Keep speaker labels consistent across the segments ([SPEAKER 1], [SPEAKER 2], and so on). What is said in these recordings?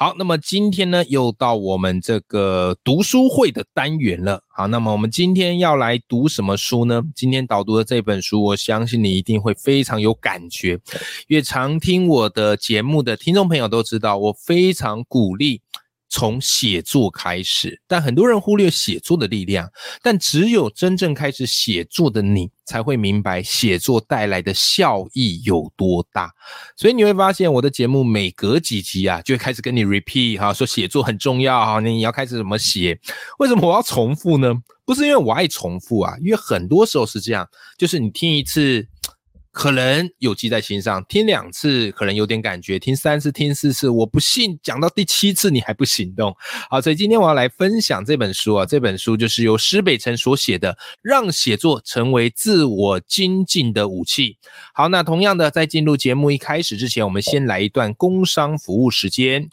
[SPEAKER 1] 好，那么今天呢，又到我们这个读书会的单元了。好，那么我们今天要来读什么书呢？今天导读的这本书，我相信你一定会非常有感觉。因为常听我的节目的听众朋友都知道，我非常鼓励。从写作开始，但很多人忽略写作的力量。但只有真正开始写作的你，才会明白写作带来的效益有多大。所以你会发现，我的节目每隔几集啊，就会开始跟你 repeat 哈，说写作很重要哈，你要开始怎么写？为什么我要重复呢？不是因为我爱重复啊，因为很多时候是这样，就是你听一次。可能有记在心上，听两次可能有点感觉，听三次、听四次，我不信讲到第七次你还不行动。好，所以今天我要来分享这本书啊，这本书就是由施北辰所写的《让写作成为自我精进的武器》。好，那同样的，在进入节目一开始之前，我们先来一段工商服务时间。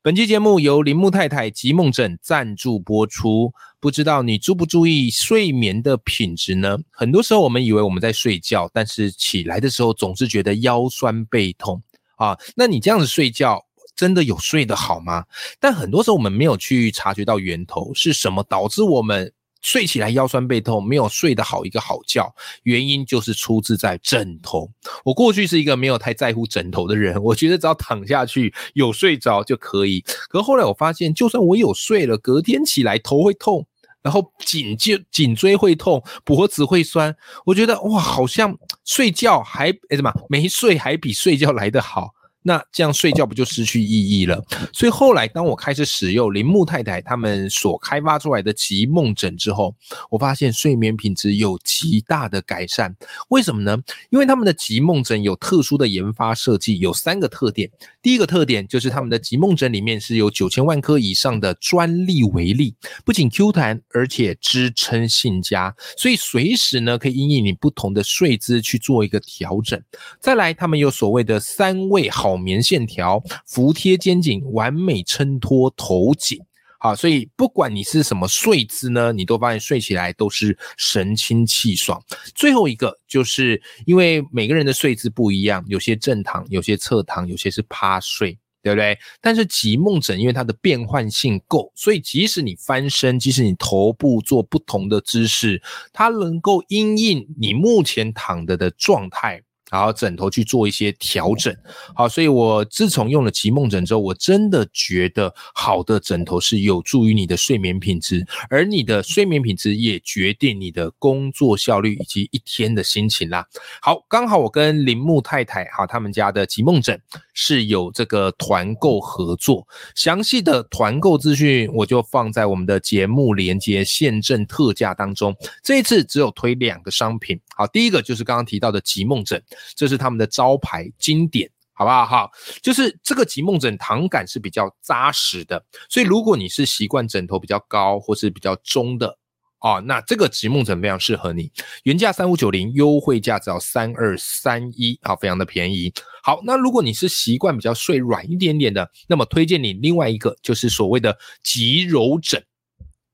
[SPEAKER 1] 本期节目由铃木太太及梦枕赞助播出。不知道你注不注意睡眠的品质呢？很多时候我们以为我们在睡觉，但是起来的时候总是觉得腰酸背痛啊。那你这样子睡觉真的有睡得好吗？但很多时候我们没有去察觉到源头是什么导致我们。睡起来腰酸背痛，没有睡得好一个好觉，原因就是出自在枕头。我过去是一个没有太在乎枕头的人，我觉得只要躺下去有睡着就可以。可后来我发现，就算我有睡了，隔天起来头会痛，然后颈就颈椎会痛，脖子会酸。我觉得哇，好像睡觉还哎什么没睡还比睡觉来得好。那这样睡觉不就失去意义了？所以后来当我开始使用铃木太太他们所开发出来的极梦枕之后，我发现睡眠品质有极大的改善。为什么呢？因为他们的极梦枕有特殊的研发设计，有三个特点。第一个特点就是他们的极梦枕里面是有九千万颗以上的专利微粒，不仅 Q 弹，而且支撑性佳，所以随时呢可以因应你不同的睡姿去做一个调整。再来，他们有所谓的三位好。棉线条服贴肩颈，完美衬托头颈。好，所以不管你是什么睡姿呢，你都发现睡起来都是神清气爽。最后一个就是因为每个人的睡姿不一样，有些正躺，有些侧躺，有些是趴睡，对不对？但是极梦枕因为它的变换性够，所以即使你翻身，即使你头部做不同的姿势，它能够因应你目前躺着的状态。然后枕头去做一些调整，好，所以我自从用了极梦枕之后，我真的觉得好的枕头是有助于你的睡眠品质，而你的睡眠品质也决定你的工作效率以及一天的心情啦。好，刚好我跟铃木太太哈他们家的极梦枕是有这个团购合作，详细的团购资讯我就放在我们的节目连接现正特价当中。这一次只有推两个商品，好，第一个就是刚刚提到的极梦枕。这是他们的招牌经典，好不好？哈，就是这个极梦枕躺感是比较扎实的，所以如果你是习惯枕头比较高或是比较中的哦，那这个极梦枕非常适合你。原价三五九零，优惠价只要三二三一，啊，非常的便宜。好，那如果你是习惯比较睡软一点点的，那么推荐你另外一个就是所谓的极柔枕。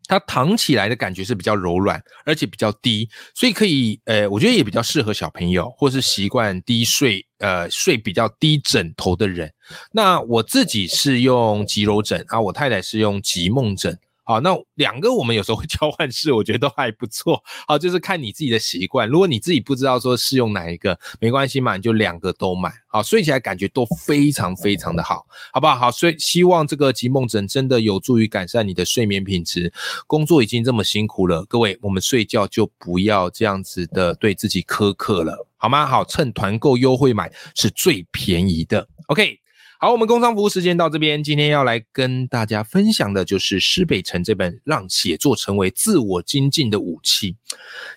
[SPEAKER 1] 它躺起来的感觉是比较柔软，而且比较低，所以可以，呃，我觉得也比较适合小朋友，或是习惯低睡，呃，睡比较低枕头的人。那我自己是用极柔枕啊，我太太是用极梦枕。好，那两个我们有时候会 交换试，我觉得都还不错。好，就是看你自己的习惯。如果你自己不知道说适用哪一个，没关系嘛，你就两个都买。好，睡起来感觉都非常非常的好，好不好？好，所以希望这个极梦枕真的有助于改善你的睡眠品质。工作已经这么辛苦了，各位，我们睡觉就不要这样子的对自己苛刻了，好吗？好，趁团购优惠买是最便宜的。OK。好，我们工商服务时间到这边。今天要来跟大家分享的就是施北辰这本《让写作成为自我精进的武器》。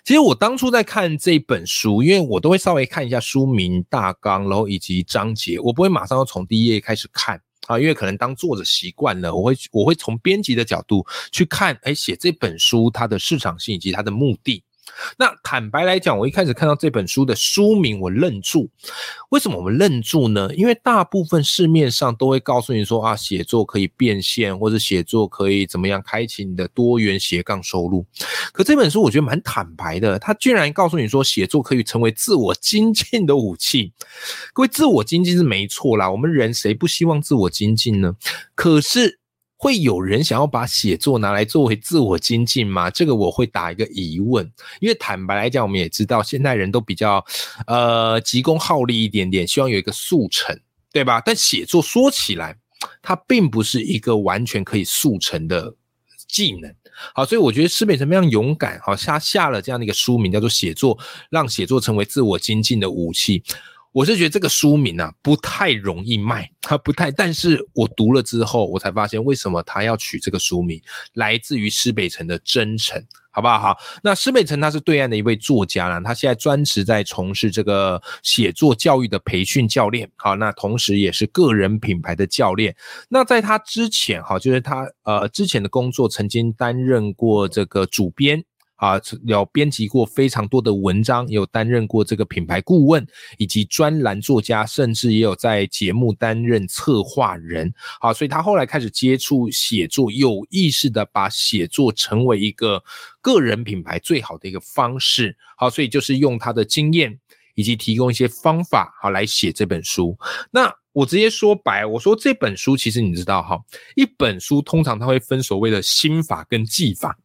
[SPEAKER 1] 其实我当初在看这本书，因为我都会稍微看一下书名大纲，然后以及章节，我不会马上要从第一页开始看。啊，因为可能当作者习惯了，我会我会从编辑的角度去看，哎，写这本书它的市场性以及它的目的。那坦白来讲，我一开始看到这本书的书名，我愣住。为什么我们愣住呢？因为大部分市面上都会告诉你说啊，写作可以变现，或者写作可以怎么样开启你的多元斜杠收入。可这本书我觉得蛮坦白的，它居然告诉你说，写作可以成为自我精进的武器。各位，自我精进是没错啦，我们人谁不希望自我精进呢？可是。会有人想要把写作拿来作为自我精进吗？这个我会打一个疑问，因为坦白来讲，我们也知道现代人都比较呃急功好利一点点，希望有一个速成，对吧？但写作说起来，它并不是一个完全可以速成的技能。好，所以我觉得施北辰非常勇敢，好下下了这样的一个书名，叫做《写作让写作成为自我精进的武器》。我是觉得这个书名啊不太容易卖，它不太。但是我读了之后，我才发现为什么他要取这个书名，来自于施北辰的真诚，好不好？好，那施北辰他是对岸的一位作家啦，他现在专职在从事这个写作教育的培训教练，好，那同时也是个人品牌的教练。那在他之前，哈，就是他呃之前的工作曾经担任过这个主编。啊，有编辑过非常多的文章，有担任过这个品牌顾问以及专栏作家，甚至也有在节目担任策划人。好，所以他后来开始接触写作，有意识的把写作成为一个个人品牌最好的一个方式。好，所以就是用他的经验以及提供一些方法，好来写这本书。那我直接说白，我说这本书其实你知道哈，一本书通常它会分所谓的心法跟技法。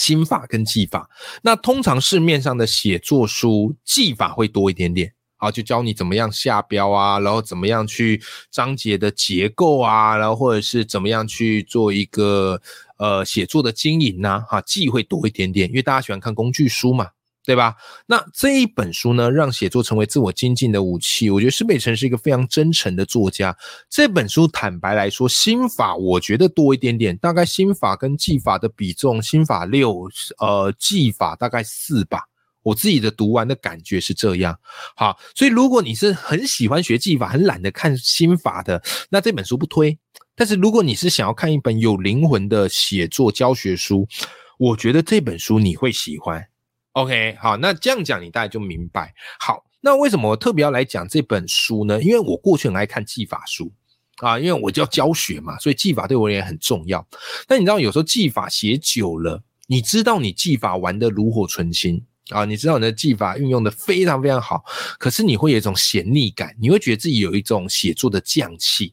[SPEAKER 1] 心法跟技法，那通常市面上的写作书技法会多一点点，啊，就教你怎么样下标啊，然后怎么样去章节的结构啊，然后或者是怎么样去做一个呃写作的经营呐，哈，技会多一点点，因为大家喜欢看工具书嘛。对吧？那这一本书呢，让写作成为自我精进的武器。我觉得施北辰是一个非常真诚的作家。这本书坦白来说，心法我觉得多一点点，大概心法跟技法的比重，心法六，呃，技法大概四吧。我自己的读完的感觉是这样。好，所以如果你是很喜欢学技法，很懒得看心法的，那这本书不推。但是如果你是想要看一本有灵魂的写作教学书，我觉得这本书你会喜欢。OK，好，那这样讲你大概就明白。好，那为什么我特别要来讲这本书呢？因为我过去很爱看技法书啊，因为我就要教学嘛，所以技法对我也很重要。但你知道，有时候技法写久了，你知道你技法玩的炉火纯青啊，你知道你的技法运用的非常非常好，可是你会有一种闲腻感，你会觉得自己有一种写作的匠气。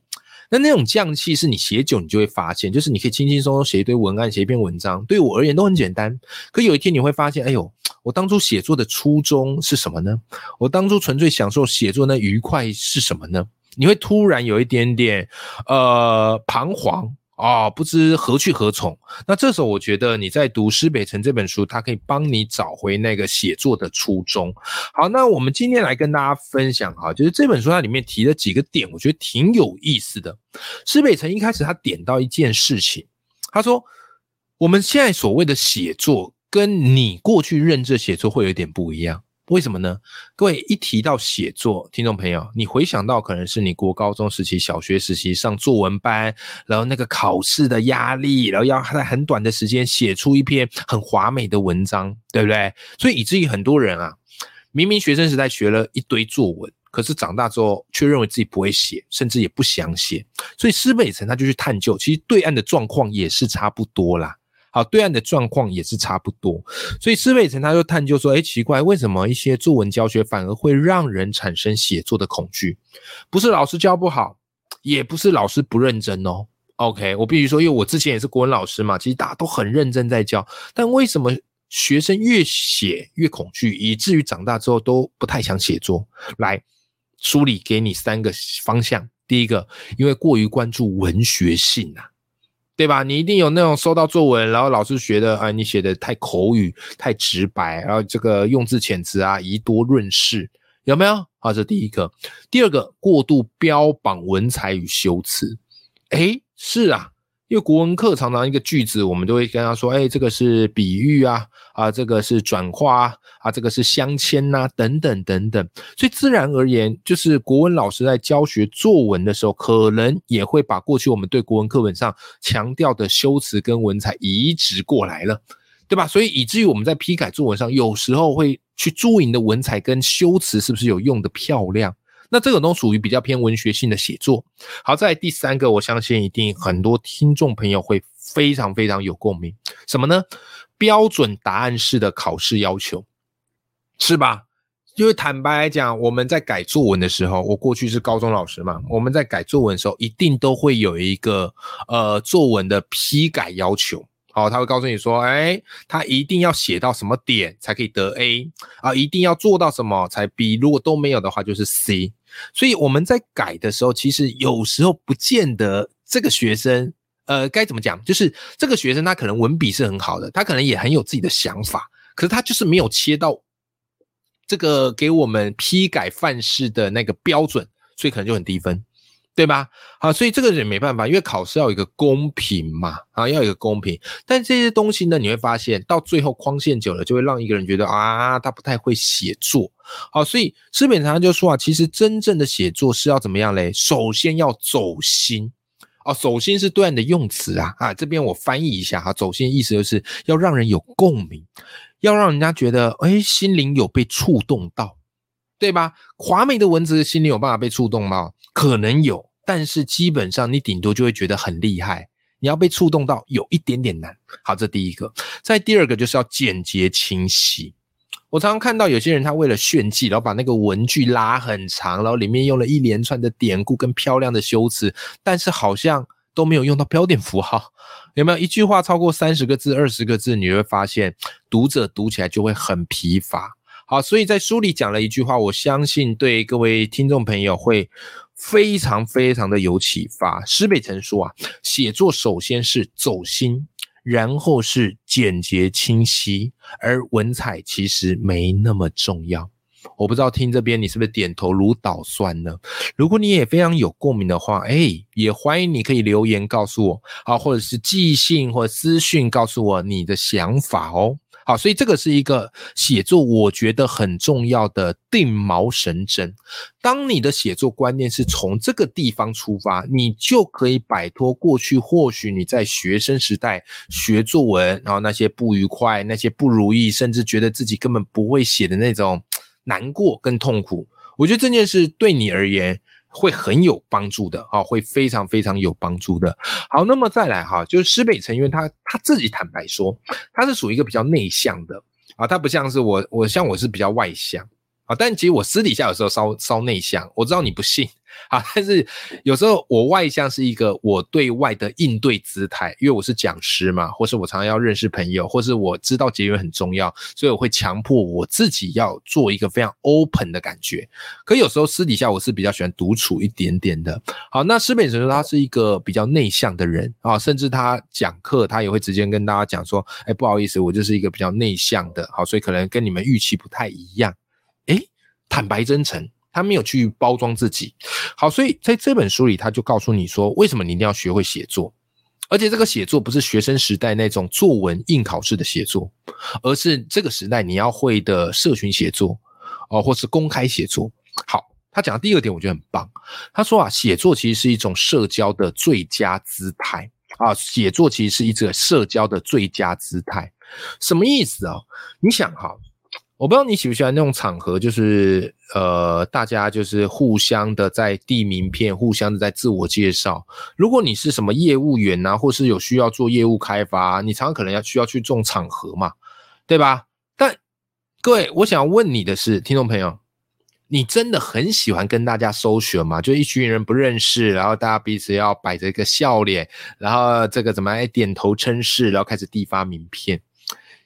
[SPEAKER 1] 那那种匠气是你写久，你就会发现，就是你可以轻轻松松写一堆文案，写一篇文章，对我而言都很简单。可有一天你会发现，哎呦。我当初写作的初衷是什么呢？我当初纯粹享受写作那愉快是什么呢？你会突然有一点点呃彷徨啊，不知何去何从。那这时候我觉得你在读施北辰这本书，它可以帮你找回那个写作的初衷。好，那我们今天来跟大家分享哈，就是这本书它里面提了几个点，我觉得挺有意思的。施北辰一开始他点到一件事情，他说我们现在所谓的写作。跟你过去认知写作会有点不一样，为什么呢？各位一提到写作，听众朋友，你回想到可能是你国高中时期、小学时期上作文班，然后那个考试的压力，然后要在很短的时间写出一篇很华美的文章，对不对？所以以至于很多人啊，明明学生时代学了一堆作文，可是长大之后却认为自己不会写，甚至也不想写。所以施北辰他就去探究，其实对岸的状况也是差不多啦。好，对岸的状况也是差不多，所以施北辰他就探究说：，哎，奇怪，为什么一些作文教学反而会让人产生写作的恐惧？不是老师教不好，也不是老师不认真哦。OK，我必须说，因为我之前也是国文老师嘛，其实大家都很认真在教，但为什么学生越写越恐惧，以至于长大之后都不太想写作？来梳理给你三个方向。第一个，因为过于关注文学性啊。对吧？你一定有那种收到作文，然后老师觉得啊，你写的太口语、太直白，然后这个用字遣词啊，宜多润事，有没有？好，这第一个。第二个，过度标榜文采与修辞。诶，是啊，因为国文课常常一个句子，我们都会跟他说：“哎，这个是比喻啊，啊，这个是转化啊，啊，这个是镶嵌呐，等等等等。”所以自然而言，就是国文老师在教学作文的时候，可能也会把过去我们对国文课本上强调的修辞跟文采移植过来了，对吧？所以以至于我们在批改作文上，有时候会去注意你的文采跟修辞是不是有用的漂亮。那这种都属于比较偏文学性的写作。好，在第三个，我相信一定很多听众朋友会非常非常有共鸣。什么呢？标准答案式的考试要求，是吧？因为坦白来讲，我们在改作文的时候，我过去是高中老师嘛，我们在改作文的时候，一定都会有一个呃作文的批改要求。好，他会告诉你说，哎，他一定要写到什么点才可以得 A 啊，一定要做到什么才 B，如果都没有的话就是 C。所以我们在改的时候，其实有时候不见得这个学生，呃，该怎么讲？就是这个学生他可能文笔是很好的，他可能也很有自己的想法，可是他就是没有切到这个给我们批改范式的那个标准，所以可能就很低分。对吧？好，所以这个也没办法，因为考试要有一个公平嘛，啊，要有一个公平。但这些东西呢，你会发现到最后框线久了，就会让一个人觉得啊，他不太会写作。好，所以施本常常就说啊，其实真正的写作是要怎么样嘞？首先要走心哦，走心是对岸的用词啊啊，这边我翻译一下哈，走心意思就是要让人有共鸣，要让人家觉得哎，心灵有被触动到，对吧？华美的文字，心里有办法被触动吗？可能有。但是基本上你顶多就会觉得很厉害，你要被触动到有一点点难。好，这第一个。再第二个就是要简洁清晰。我常常看到有些人他为了炫技，然后把那个文句拉很长，然后里面用了一连串的典故跟漂亮的修辞，但是好像都没有用到标点符号。有没有一句话超过三十个字、二十个字，你会发现读者读起来就会很疲乏。好，所以在书里讲了一句话，我相信对各位听众朋友会。非常非常的有启发。施北辰说啊，写作首先是走心，然后是简洁清晰，而文采其实没那么重要。我不知道听这边你是不是点头如捣蒜呢？如果你也非常有共鸣的话，哎，也欢迎你可以留言告诉我，啊，或者是寄信或私讯告诉我你的想法哦。好，所以这个是一个写作，我觉得很重要的定锚神针。当你的写作观念是从这个地方出发，你就可以摆脱过去或许你在学生时代学作文，然后那些不愉快、那些不如意，甚至觉得自己根本不会写的那种难过跟痛苦。我觉得这件事对你而言。会很有帮助的啊，会非常非常有帮助的。好，那么再来哈，就是施北辰，因为他他自己坦白说，他是属于一个比较内向的啊，他不像是我，我像我是比较外向啊，但其实我私底下有时候稍稍内向，我知道你不信。啊，但是有时候我外向是一个我对外的应对姿态，因为我是讲师嘛，或是我常常要认识朋友，或是我知道结缘很重要，所以我会强迫我自己要做一个非常 open 的感觉。可有时候私底下我是比较喜欢独处一点点的。好，那施北辰说他是一个比较内向的人啊，甚至他讲课他也会直接跟大家讲说，哎，不好意思，我就是一个比较内向的，好，所以可能跟你们预期不太一样。坦白真诚。他没有去包装自己，好，所以在这本书里，他就告诉你说，为什么你一定要学会写作，而且这个写作不是学生时代那种作文应考式的写作，而是这个时代你要会的社群写作哦，或是公开写作。好，他讲的第二点我觉得很棒，他说啊，写作其实是一种社交的最佳姿态啊，写作其实是一个社交的最佳姿态，什么意思啊？你想哈。我不知道你喜不喜欢那种场合，就是呃，大家就是互相的在递名片，互相的在自我介绍。如果你是什么业务员呐，或是有需要做业务开发，你常常可能要需要去这种场合嘛，对吧？但各位，我想问你的是，听众朋友，你真的很喜欢跟大家搜寻吗？就一群人不认识，然后大家彼此要摆着一个笑脸，然后这个怎么来点头称是，然后开始递发名片？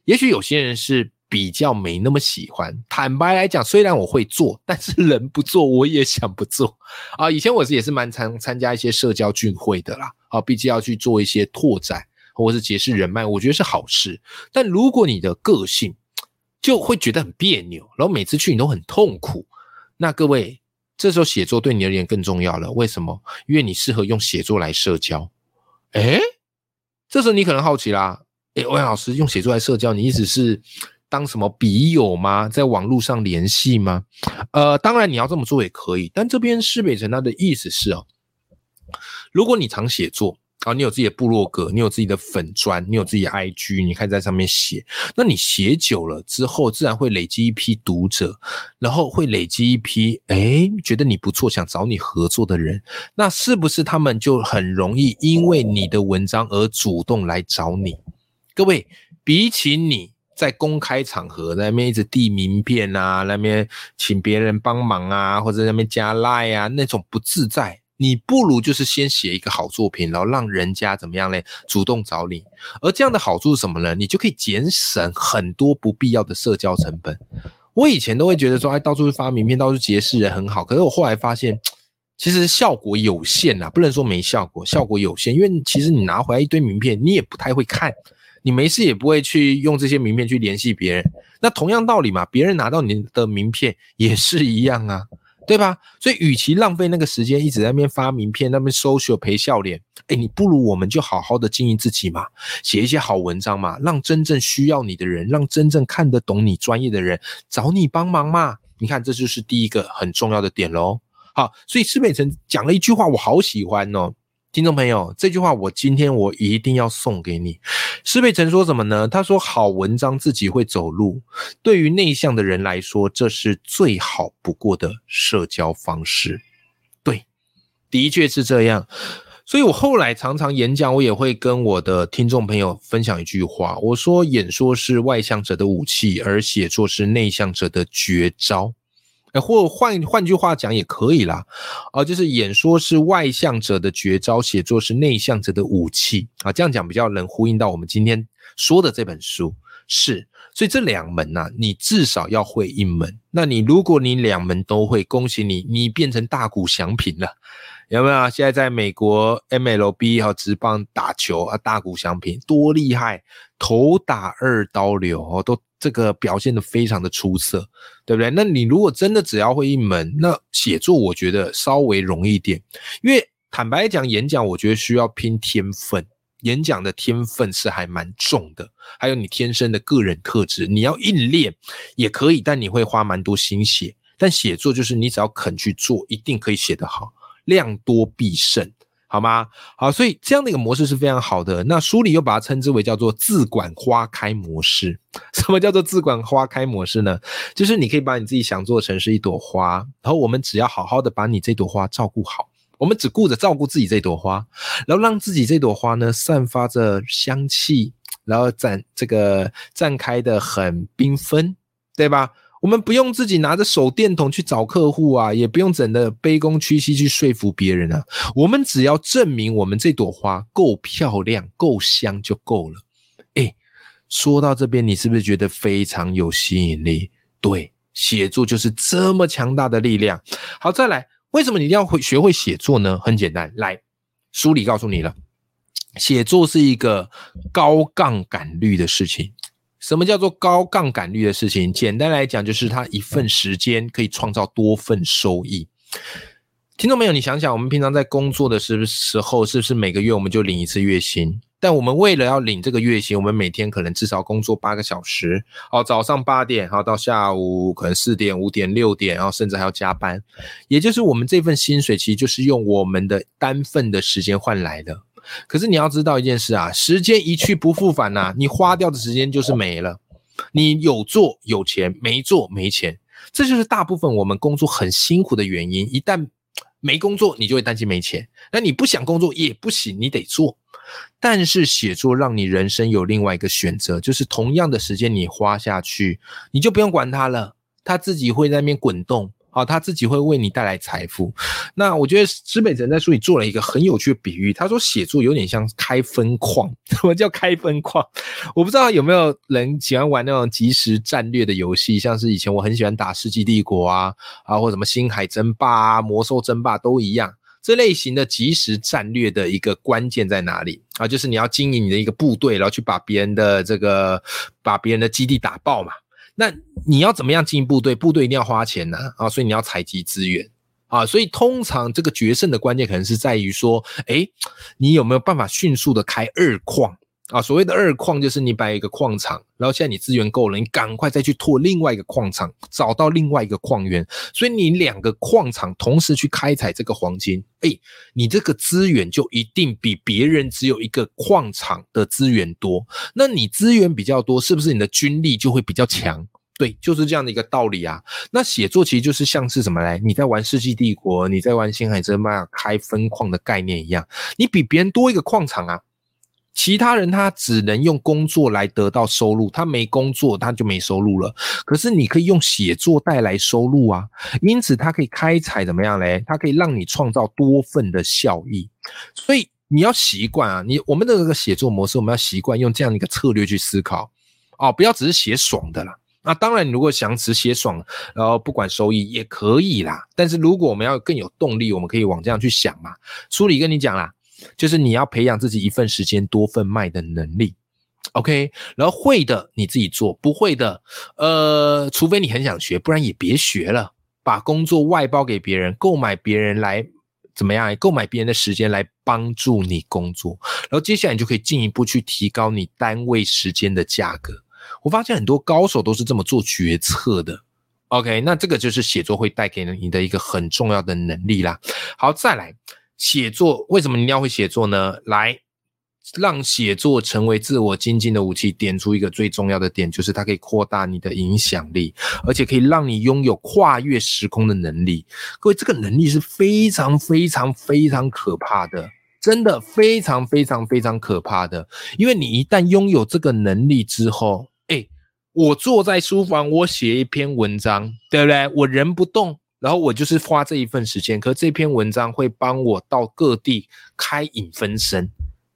[SPEAKER 1] 也许有些人是。比较没那么喜欢。坦白来讲，虽然我会做，但是人不做我也想不做啊。以前我是也是蛮常参加一些社交聚会的啦，啊，毕竟要去做一些拓展或者是结识人脉，我觉得是好事。但如果你的个性就会觉得很别扭，然后每次去你都很痛苦，那各位这时候写作对你而言更重要了。为什么？因为你适合用写作来社交。诶这时候你可能好奇啦，诶，欧阳老师用写作来社交，你意思是当什么笔友吗？在网络上联系吗？呃，当然你要这么做也可以，但这边施北辰他的意思是哦，如果你常写作。啊，你有自己的部落格，你有自己的粉砖，你有自己的 IG，你可以在上面写。那你写久了之后，自然会累积一批读者，然后会累积一批哎觉得你不错，想找你合作的人。那是不是他们就很容易因为你的文章而主动来找你？各位，比起你在公开场合那边一直递名片啊，那边请别人帮忙啊，或者那边加 line 啊，那种不自在。你不如就是先写一个好作品，然后让人家怎么样嘞？主动找你，而这样的好处是什么呢？你就可以节省很多不必要的社交成本。我以前都会觉得说，哎，到处发名片，到处结识人很好。可是我后来发现，其实效果有限呐，不能说没效果，效果有限。因为其实你拿回来一堆名片，你也不太会看，你没事也不会去用这些名片去联系别人。那同样道理嘛，别人拿到你的名片也是一样啊。对吧？所以，与其浪费那个时间一直在那边发名片、那边 social 陪笑脸，哎，你不如我们就好好的经营自己嘛，写一些好文章嘛，让真正需要你的人，让真正看得懂你专业的人找你帮忙嘛。你看，这就是第一个很重要的点喽。好，所以施北辰讲了一句话，我好喜欢哦。听众朋友，这句话我今天我一定要送给你。施佩辰说什么呢？他说：“好文章自己会走路，对于内向的人来说，这是最好不过的社交方式。”对，的确是这样。所以我后来常常演讲，我也会跟我的听众朋友分享一句话：我说，演说是外向者的武器，而写作是内向者的绝招。哎，或换换句话讲也可以啦，啊，就是演说是外向者的绝招，写作是内向者的武器啊，这样讲比较能呼应到我们今天说的这本书是，所以这两门呐，你至少要会一门。那你如果你两门都会，恭喜你，你变成大股祥平了，有没有？现在在美国 MLB 和职棒打球啊，大股祥平多厉害，头打二刀流哦，都。这个表现的非常的出色，对不对？那你如果真的只要会一门，那写作我觉得稍微容易点，因为坦白讲，演讲我觉得需要拼天分，演讲的天分是还蛮重的，还有你天生的个人特质，你要硬练也可以，但你会花蛮多心血。但写作就是你只要肯去做，一定可以写得好，量多必胜。好吗？好，所以这样的一个模式是非常好的。那书里又把它称之为叫做“自管花开模式”。什么叫做“自管花开模式”呢？就是你可以把你自己想做成是一朵花，然后我们只要好好的把你这朵花照顾好，我们只顾着照顾自己这朵花，然后让自己这朵花呢散发着香气，然后展这个绽开的很缤纷，对吧？我们不用自己拿着手电筒去找客户啊，也不用整的卑躬屈膝去说服别人啊。我们只要证明我们这朵花够漂亮、够香就够了。哎，说到这边，你是不是觉得非常有吸引力？对，写作就是这么强大的力量。好，再来，为什么你一定要会学会写作呢？很简单，来，书里告诉你了，写作是一个高杠杆率的事情。什么叫做高杠杆率的事情？简单来讲，就是它一份时间可以创造多份收益。听众朋友，你想想，我们平常在工作的时时候，是不是每个月我们就领一次月薪？但我们为了要领这个月薪，我们每天可能至少工作八个小时。哦，早上八点，好到下午可能四点、五点、六点，然后甚至还要加班。也就是我们这份薪水，其实就是用我们的单份的时间换来的。可是你要知道一件事啊，时间一去不复返呐，你花掉的时间就是没了。你有做有钱，没做没钱，这就是大部分我们工作很辛苦的原因。一旦没工作，你就会担心没钱。那你不想工作也不行，你得做。但是写作让你人生有另外一个选择，就是同样的时间你花下去，你就不用管它了，它自己会在那边滚动。好，他自己会为你带来财富。那我觉得施北辰在书里做了一个很有趣的比喻，他说写作有点像开分矿。什么叫开分矿？我不知道有没有人喜欢玩那种即时战略的游戏，像是以前我很喜欢打《世纪帝国》啊，啊或什么《星海争霸》啊，《魔兽争霸》都一样。这类型的即时战略的一个关键在哪里啊？就是你要经营你的一个部队，然后去把别人的这个把别人的基地打爆嘛。那你要怎么样进部队？部队一定要花钱呐啊，所以你要采集资源啊，所以通常这个决胜的关键可能是在于说，哎，你有没有办法迅速的开二矿啊，所谓的二矿就是你摆一个矿场，然后现在你资源够了，你赶快再去拓另外一个矿场，找到另外一个矿源，所以你两个矿场同时去开采这个黄金，哎，你这个资源就一定比别人只有一个矿场的资源多。那你资源比较多，是不是你的军力就会比较强？对，就是这样的一个道理啊。那写作其实就是像是什么嘞？你在玩《世纪帝国》，你在玩《星海争霸》开分矿的概念一样，你比别人多一个矿场啊。其他人他只能用工作来得到收入，他没工作他就没收入了。可是你可以用写作带来收入啊，因此它可以开采怎么样嘞？它可以让你创造多份的效益。所以你要习惯啊，你我们的这个写作模式，我们要习惯用这样一个策略去思考哦，不要只是写爽的啦。那当然，你如果想只写爽，然后不管收益也可以啦。但是如果我们要更有动力，我们可以往这样去想嘛。书里跟你讲啦。就是你要培养自己一份时间多份卖的能力，OK，然后会的你自己做，不会的，呃，除非你很想学，不然也别学了，把工作外包给别人，购买别人来怎么样？购买别人的时间来帮助你工作，然后接下来你就可以进一步去提高你单位时间的价格。我发现很多高手都是这么做决策的，OK，那这个就是写作会带给你的一个很重要的能力啦。好，再来。写作为什么你要会写作呢？来让写作成为自我精进的武器。点出一个最重要的点，就是它可以扩大你的影响力，而且可以让你拥有跨越时空的能力。各位，这个能力是非常非常非常可怕的，真的非常非常非常可怕的。因为你一旦拥有这个能力之后，我坐在书房，我写一篇文章，对不对？我人不动。然后我就是花这一份时间，可这篇文章会帮我到各地开引分身，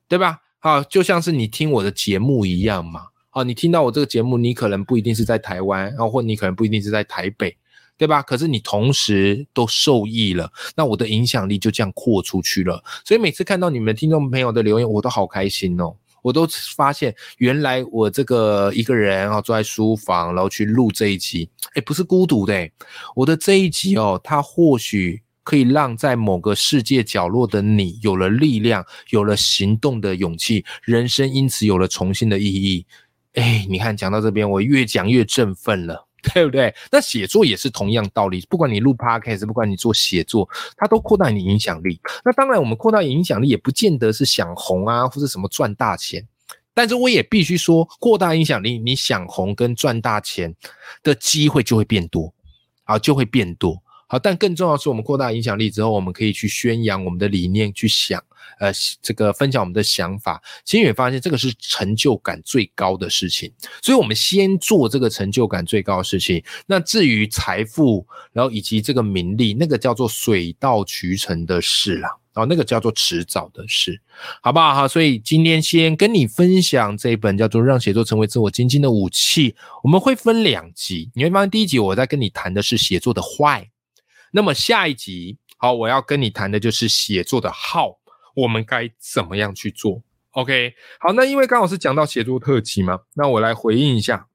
[SPEAKER 1] 对吧？好，就像是你听我的节目一样嘛。好，你听到我这个节目，你可能不一定是在台湾，然后或你可能不一定是在台北，对吧？可是你同时都受益了，那我的影响力就这样扩出去了。所以每次看到你们听众朋友的留言，我都好开心哦。我都发现，原来我这个一个人啊，坐在书房，然后去录这一集，哎，不是孤独的，我的这一集哦，它或许可以让在某个世界角落的你有了力量，有了行动的勇气，人生因此有了重新的意义。哎，你看，讲到这边，我越讲越振奋了。对不对？那写作也是同样道理，不管你录 podcast，不管你做写作，它都扩大你影响力。那当然，我们扩大影响力也不见得是想红啊，或者什么赚大钱。但是我也必须说，扩大影响力，你想红跟赚大钱的机会就会变多，啊，就会变多。好，但更重要是我们扩大影响力之后，我们可以去宣扬我们的理念，去想，呃，这个分享我们的想法。其实你会发现，这个是成就感最高的事情。所以，我们先做这个成就感最高的事情。那至于财富，然后以及这个名利，那个叫做水到渠成的事啦，然后那个叫做迟早的事，好不好？哈，所以今天先跟你分享这一本叫做《让写作成为自我精进的武器》，我们会分两集。你会发现，第一集我在跟你谈的是写作的坏。那么下一集，好，我要跟你谈的就是写作的好，我们该怎么样去做？OK，好，那因为刚好是讲到写作特辑嘛，那我来回应一下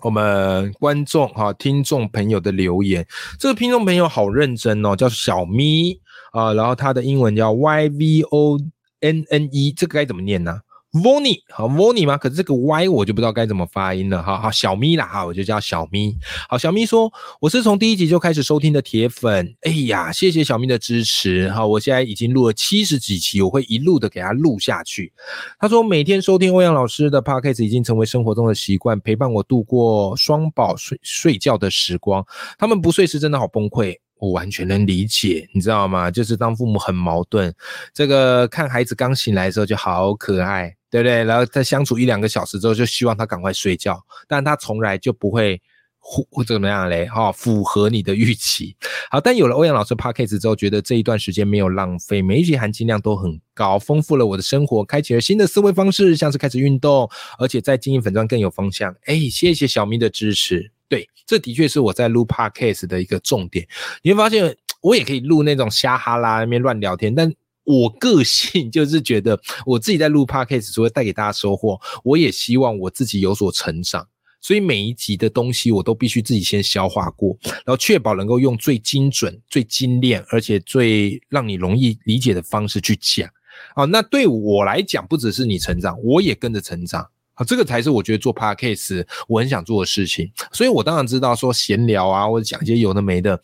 [SPEAKER 1] 我们观众哈听众朋友的留言。这个听众朋友好认真哦，叫小咪啊，然后他的英文叫 Y V O N N E，这个该怎么念呢？Vony 好，Vony 吗？可是这个 Y 我就不知道该怎么发音了。好好，小咪啦，哈，我就叫小咪。好，小咪说我是从第一集就开始收听的铁粉。哎呀，谢谢小咪的支持。哈，我现在已经录了七十几期，我会一路的给他录下去。他说每天收听欧阳老师的 Podcast 已经成为生活中的习惯，陪伴我度过双宝睡睡觉的时光。他们不睡时真的好崩溃。我完全能理解，你知道吗？就是当父母很矛盾，这个看孩子刚醒来的时候就好可爱，对不对？然后他相处一两个小时之后，就希望他赶快睡觉，但他从来就不会或者怎么样嘞？哈，符合你的预期。好，但有了欧阳老师 p a c k a g e 之后，觉得这一段时间没有浪费，每一集含金量都很高，丰富了我的生活，开启了新的思维方式，像是开始运动，而且在经营粉砖更有方向。哎，谢谢小咪的支持。对，这的确是我在录 podcast 的一个重点。你会发现，我也可以录那种瞎哈拉那边乱聊天，但我个性就是觉得，我自己在录 podcast 除了带给大家收获，我也希望我自己有所成长。所以每一集的东西，我都必须自己先消化过，然后确保能够用最精准、最精炼，而且最让你容易理解的方式去讲。啊，那对我来讲，不只是你成长，我也跟着成长啊，这个才是我觉得做 podcast 我很想做的事情。所以我当然知道说闲聊啊，或者讲一些有的没的，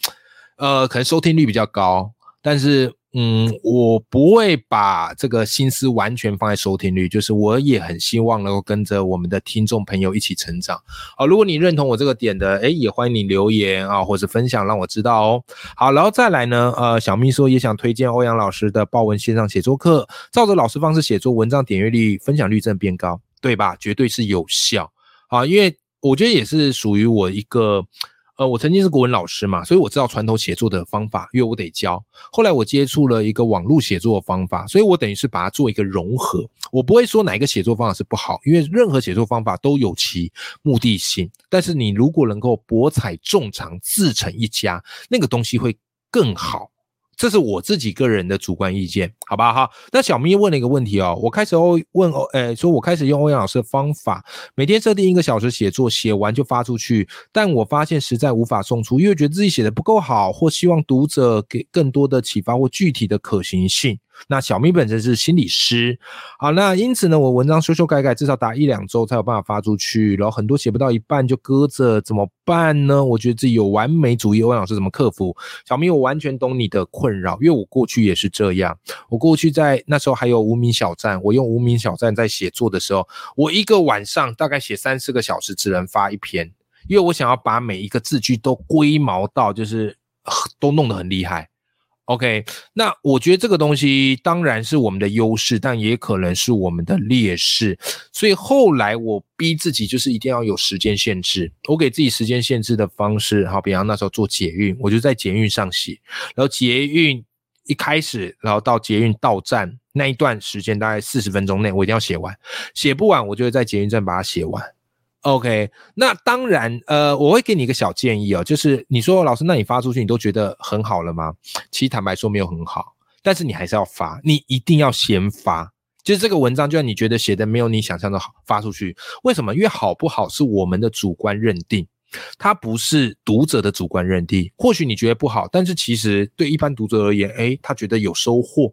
[SPEAKER 1] 呃，可能收听率比较高，但是。嗯，我不会把这个心思完全放在收听率，就是我也很希望能够跟着我们的听众朋友一起成长。好，如果你认同我这个点的，诶，也欢迎你留言啊，或者分享让我知道哦。好，然后再来呢，呃，小秘说也想推荐欧阳老师的报文线上写作课，照着老师方式写作，文章点阅率、分享率正变高，对吧？绝对是有效啊，因为我觉得也是属于我一个。呃，我曾经是国文老师嘛，所以我知道传统写作的方法，因为我得教。后来我接触了一个网络写作的方法，所以我等于是把它做一个融合。我不会说哪一个写作方法是不好，因为任何写作方法都有其目的性。但是你如果能够博采众长，自成一家，那个东西会更好。这是我自己个人的主观意见，好吧哈。那小咪问了一个问题哦，我开始欧问欧，诶，说我开始用欧阳老师的方法，每天设定一个小时写作，写完就发出去，但我发现实在无法送出，因为觉得自己写的不够好，或希望读者给更多的启发或具体的可行性。那小咪本身是心理师，好，那因此呢，我文章修修改改，至少打一两周才有办法发出去，然后很多写不到一半就搁着，怎么办呢？我觉得自己有完美主义，欧阳老师怎么克服？小咪，我完全懂你的困扰，因为我过去也是这样。我过去在那时候还有无名小站，我用无名小站在写作的时候，我一个晚上大概写三四个小时，只能发一篇，因为我想要把每一个字句都龟毛到，就是都弄得很厉害。OK，那我觉得这个东西当然是我们的优势，但也可能是我们的劣势。所以后来我逼自己，就是一定要有时间限制。我给自己时间限制的方式，好，比方那时候做捷运，我就在捷运上写，然后捷运一开始，然后到捷运到站那一段时间，大概四十分钟内，我一定要写完。写不完，我就会在捷运站把它写完。OK，那当然，呃，我会给你一个小建议哦，就是你说老师，那你发出去，你都觉得很好了吗？其实坦白说，没有很好，但是你还是要发，你一定要先发。就是这个文章，就算你觉得写的没有你想象的好，发出去，为什么？因为好不好是我们的主观认定，它不是读者的主观认定。或许你觉得不好，但是其实对一般读者而言，诶，他觉得有收获。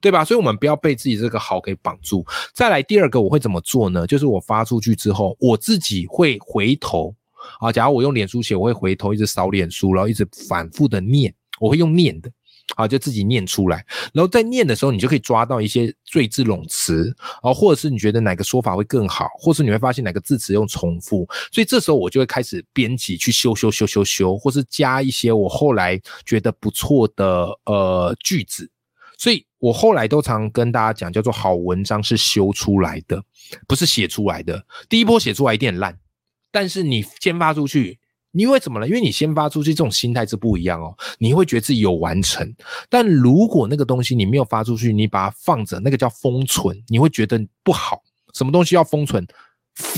[SPEAKER 1] 对吧？所以，我们不要被自己这个好给绑住。再来第二个，我会怎么做呢？就是我发出去之后，我自己会回头啊。假如我用脸书写，我会回头一直扫脸书，然后一直反复的念。我会用念的啊，就自己念出来。然后在念的时候，你就可以抓到一些赘字冗词啊，或者是你觉得哪个说法会更好，或是你会发现哪个字词用重复。所以这时候我就会开始编辑去修修修修修，或是加一些我后来觉得不错的呃句子。所以我后来都常跟大家讲，叫做好文章是修出来的，不是写出来的。第一波写出来一定很烂，但是你先发出去，因为怎么了？因为你先发出去，这种心态是不一样哦。你会觉得自己有完成，但如果那个东西你没有发出去，你把它放着，那个叫封存，你会觉得不好。什么东西要封存？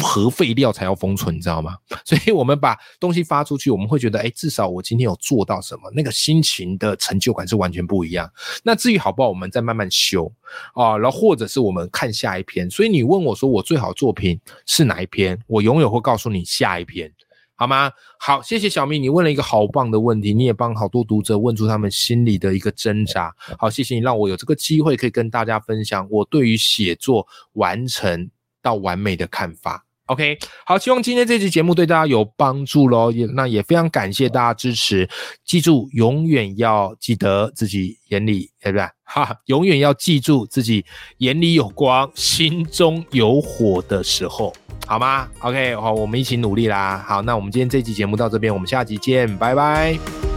[SPEAKER 1] 核废料才要封存，你知道吗？所以我们把东西发出去，我们会觉得，哎，至少我今天有做到什么，那个心情的成就感是完全不一样。那至于好不好，我们再慢慢修啊，然后或者是我们看下一篇。所以你问我说我最好作品是哪一篇，我永远会告诉你下一篇，好吗？好，谢谢小明，你问了一个好棒的问题，你也帮好多读者问出他们心里的一个挣扎。好，谢谢你让我有这个机会可以跟大家分享我对于写作完成。到完美的看法，OK，好，希望今天这期节目对大家有帮助喽。也那也非常感谢大家支持，记住永远要记得自己眼里，对不对？哈，永远要记住自己眼里有光，心中有火的时候，好吗？OK，好，我们一起努力啦。好，那我们今天这期节目到这边，我们下集见，拜拜。